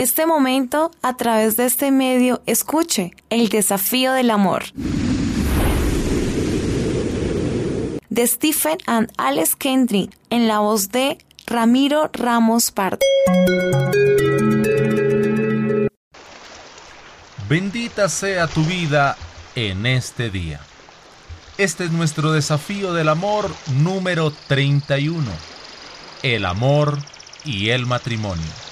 en este momento, a través de este medio, escuche el desafío del amor. De Stephen and Alex Kendrick, en la voz de Ramiro Ramos Pardo. Bendita sea tu vida en este día. Este es nuestro desafío del amor número 31. El amor y el matrimonio.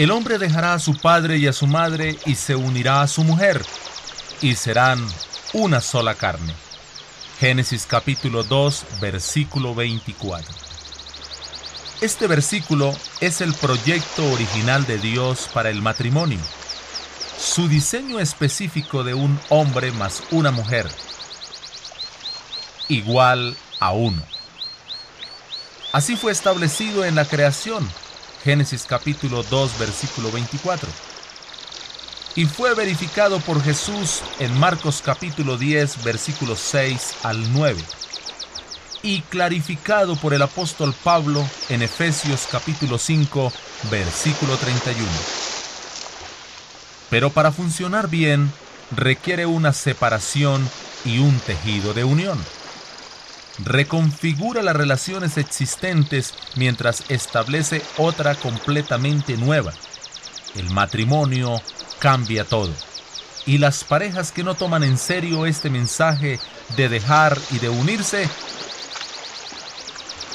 El hombre dejará a su padre y a su madre y se unirá a su mujer, y serán una sola carne. Génesis capítulo 2, versículo 24. Este versículo es el proyecto original de Dios para el matrimonio. Su diseño específico de un hombre más una mujer, igual a uno. Así fue establecido en la creación, Génesis capítulo 2, versículo 24. Y fue verificado por Jesús en Marcos capítulo 10, versículos 6 al 9. Y clarificado por el apóstol Pablo en Efesios capítulo 5, versículo 31. Pero para funcionar bien requiere una separación y un tejido de unión reconfigura las relaciones existentes mientras establece otra completamente nueva. El matrimonio cambia todo. Y las parejas que no toman en serio este mensaje de dejar y de unirse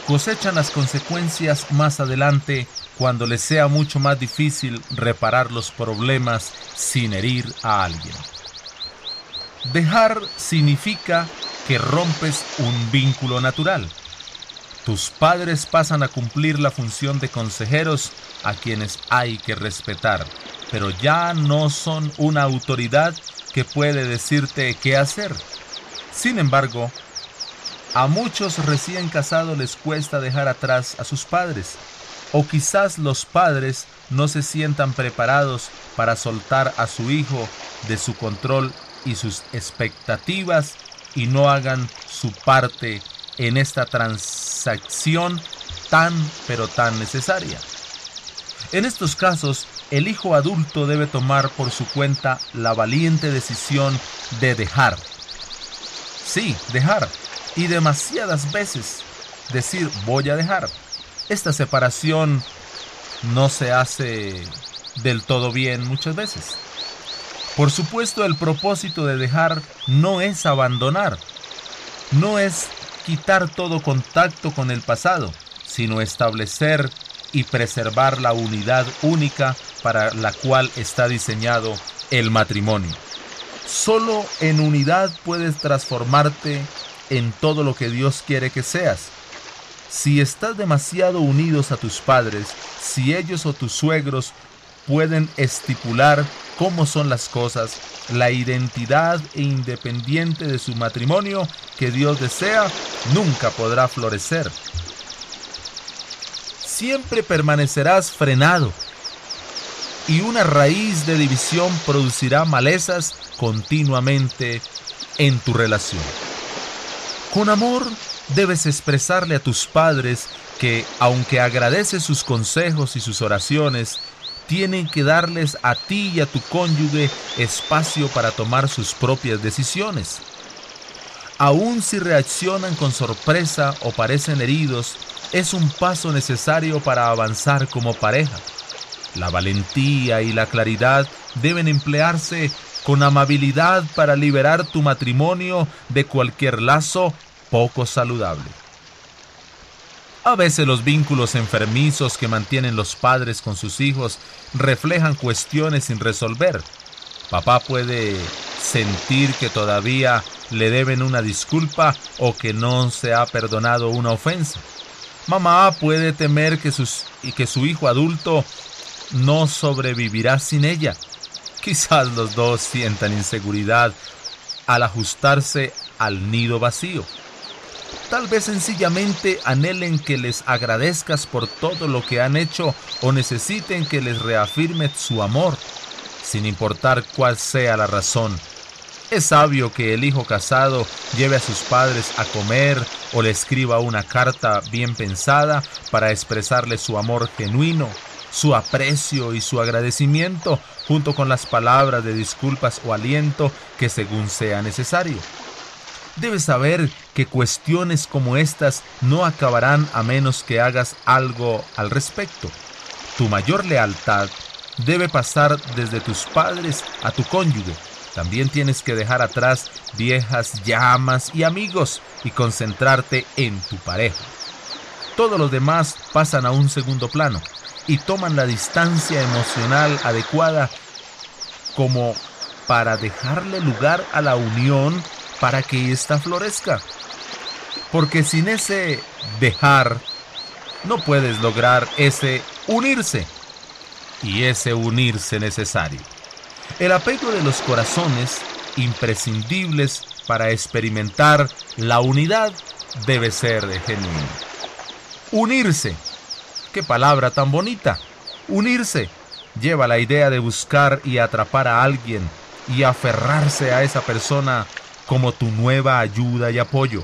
cosechan las consecuencias más adelante cuando les sea mucho más difícil reparar los problemas sin herir a alguien. Dejar significa que rompes un vínculo natural. Tus padres pasan a cumplir la función de consejeros a quienes hay que respetar, pero ya no son una autoridad que puede decirte qué hacer. Sin embargo, a muchos recién casados les cuesta dejar atrás a sus padres, o quizás los padres no se sientan preparados para soltar a su hijo de su control y sus expectativas y no hagan su parte en esta transacción tan pero tan necesaria. En estos casos, el hijo adulto debe tomar por su cuenta la valiente decisión de dejar. Sí, dejar. Y demasiadas veces decir voy a dejar. Esta separación no se hace del todo bien muchas veces. Por supuesto, el propósito de dejar no es abandonar, no es quitar todo contacto con el pasado, sino establecer y preservar la unidad única para la cual está diseñado el matrimonio. Solo en unidad puedes transformarte en todo lo que Dios quiere que seas. Si estás demasiado unidos a tus padres, si ellos o tus suegros pueden estipular cómo son las cosas, la identidad e independiente de su matrimonio que Dios desea, nunca podrá florecer. Siempre permanecerás frenado y una raíz de división producirá malezas continuamente en tu relación. Con amor debes expresarle a tus padres que, aunque agradeces sus consejos y sus oraciones, tienen que darles a ti y a tu cónyuge espacio para tomar sus propias decisiones. Aun si reaccionan con sorpresa o parecen heridos, es un paso necesario para avanzar como pareja. La valentía y la claridad deben emplearse con amabilidad para liberar tu matrimonio de cualquier lazo poco saludable. A veces los vínculos enfermizos que mantienen los padres con sus hijos reflejan cuestiones sin resolver. Papá puede sentir que todavía le deben una disculpa o que no se ha perdonado una ofensa. Mamá puede temer que, sus, que su hijo adulto no sobrevivirá sin ella. Quizás los dos sientan inseguridad al ajustarse al nido vacío. Tal vez sencillamente anhelen que les agradezcas por todo lo que han hecho o necesiten que les reafirme su amor, sin importar cuál sea la razón. Es sabio que el hijo casado lleve a sus padres a comer o le escriba una carta bien pensada para expresarle su amor genuino, su aprecio y su agradecimiento, junto con las palabras de disculpas o aliento que según sea necesario. Debes saber que cuestiones como estas no acabarán a menos que hagas algo al respecto. Tu mayor lealtad debe pasar desde tus padres a tu cónyuge. También tienes que dejar atrás viejas llamas y amigos y concentrarte en tu pareja. Todos los demás pasan a un segundo plano y toman la distancia emocional adecuada como para dejarle lugar a la unión para que ésta florezca. Porque sin ese dejar no puedes lograr ese unirse y ese unirse necesario. El apego de los corazones, imprescindibles para experimentar la unidad, debe ser genuino. Unirse. Qué palabra tan bonita. Unirse lleva la idea de buscar y atrapar a alguien y aferrarse a esa persona como tu nueva ayuda y apoyo.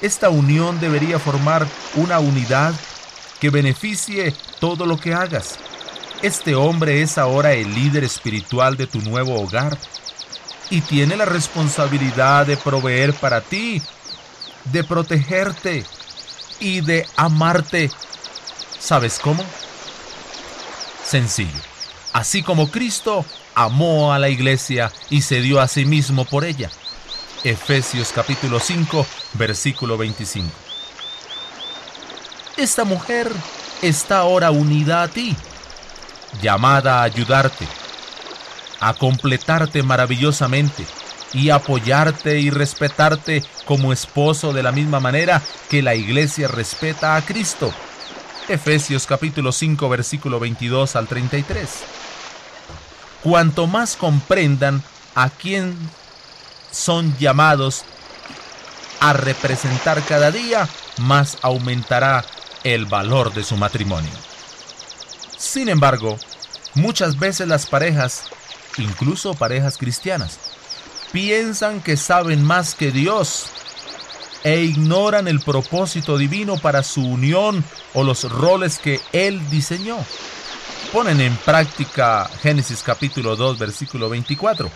Esta unión debería formar una unidad que beneficie todo lo que hagas. Este hombre es ahora el líder espiritual de tu nuevo hogar y tiene la responsabilidad de proveer para ti, de protegerte y de amarte. ¿Sabes cómo? Sencillo. Así como Cristo amó a la iglesia y se dio a sí mismo por ella. Efesios capítulo 5, versículo 25. Esta mujer está ahora unida a ti, llamada a ayudarte, a completarte maravillosamente y apoyarte y respetarte como esposo de la misma manera que la iglesia respeta a Cristo. Efesios capítulo 5 versículo 22 al 33. Cuanto más comprendan a quién son llamados a representar cada día, más aumentará el valor de su matrimonio. Sin embargo, muchas veces las parejas, incluso parejas cristianas, piensan que saben más que Dios e ignoran el propósito divino para su unión o los roles que Él diseñó. Ponen en práctica Génesis capítulo 2 versículo 24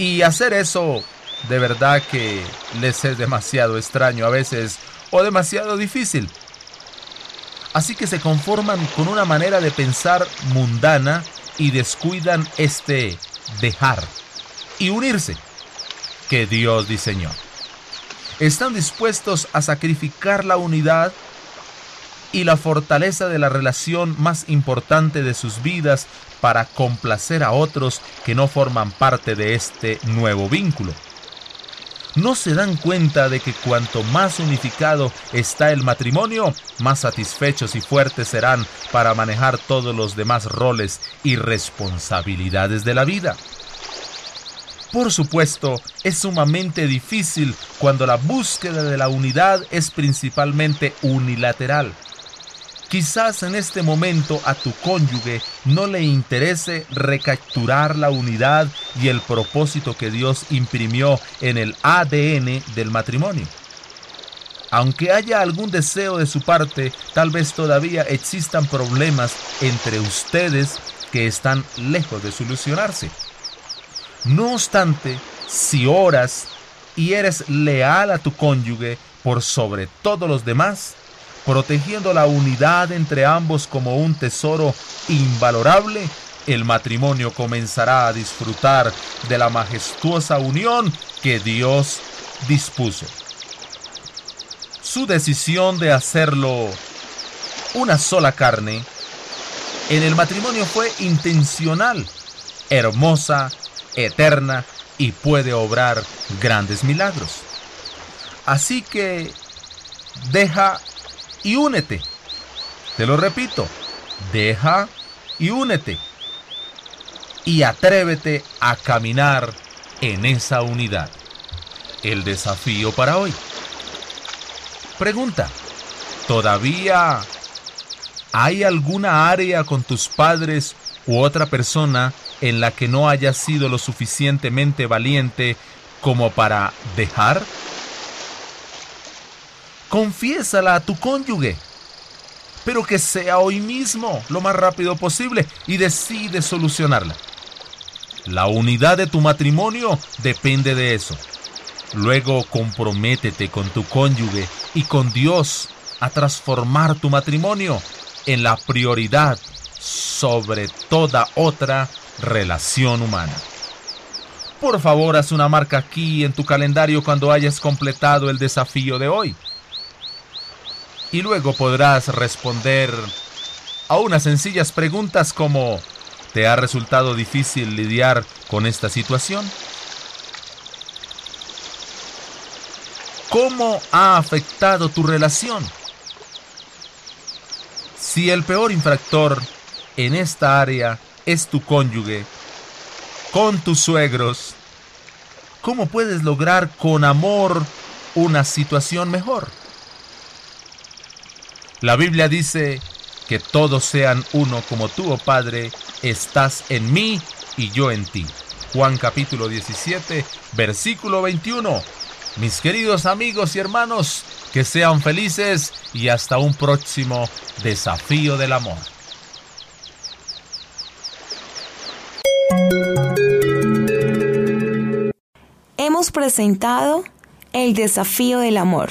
y hacer eso de verdad que les es demasiado extraño a veces o demasiado difícil. Así que se conforman con una manera de pensar mundana y descuidan este dejar y unirse que Dios diseñó. Están dispuestos a sacrificar la unidad y la fortaleza de la relación más importante de sus vidas para complacer a otros que no forman parte de este nuevo vínculo. ¿No se dan cuenta de que cuanto más unificado está el matrimonio, más satisfechos y fuertes serán para manejar todos los demás roles y responsabilidades de la vida? Por supuesto, es sumamente difícil cuando la búsqueda de la unidad es principalmente unilateral Quizás en este momento a tu cónyuge no le interese recapturar la unidad y el propósito que Dios imprimió en el ADN del matrimonio. Aunque haya algún deseo de su parte, tal vez todavía existan problemas entre ustedes que están lejos de solucionarse. No obstante, si oras y eres leal a tu cónyuge por sobre todos los demás, protegiendo la unidad entre ambos como un tesoro invalorable, el matrimonio comenzará a disfrutar de la majestuosa unión que Dios dispuso. Su decisión de hacerlo una sola carne en el matrimonio fue intencional, hermosa, eterna y puede obrar grandes milagros. Así que deja y únete. Te lo repito, deja y únete. Y atrévete a caminar en esa unidad. El desafío para hoy. Pregunta, ¿todavía hay alguna área con tus padres u otra persona en la que no hayas sido lo suficientemente valiente como para dejar? Confiésala a tu cónyuge. pero que sea hoy mismo, lo más rápido posible, y decide solucionarla. La unidad de tu matrimonio depende de eso. Luego comprométete con tu cónyuge y con Dios a transformar tu matrimonio en la prioridad sobre toda otra relación humana. Por favor, haz una marca aquí en tu calendario cuando hayas completado el desafío de hoy. Y luego podrás responder a unas sencillas preguntas como ¿te ha resultado difícil lidiar con esta situación? ¿Cómo ha afectado tu relación? Si el peor infractor en esta área es tu cónyuge, con tus suegros, ¿cómo puedes lograr con amor una situación mejor? La Biblia dice que todos sean uno como tú, oh Padre, estás en mí y yo en ti. Juan capítulo 17, versículo 21. Mis queridos amigos y hermanos, que sean felices y hasta un próximo desafío del amor. Hemos presentado el desafío del amor.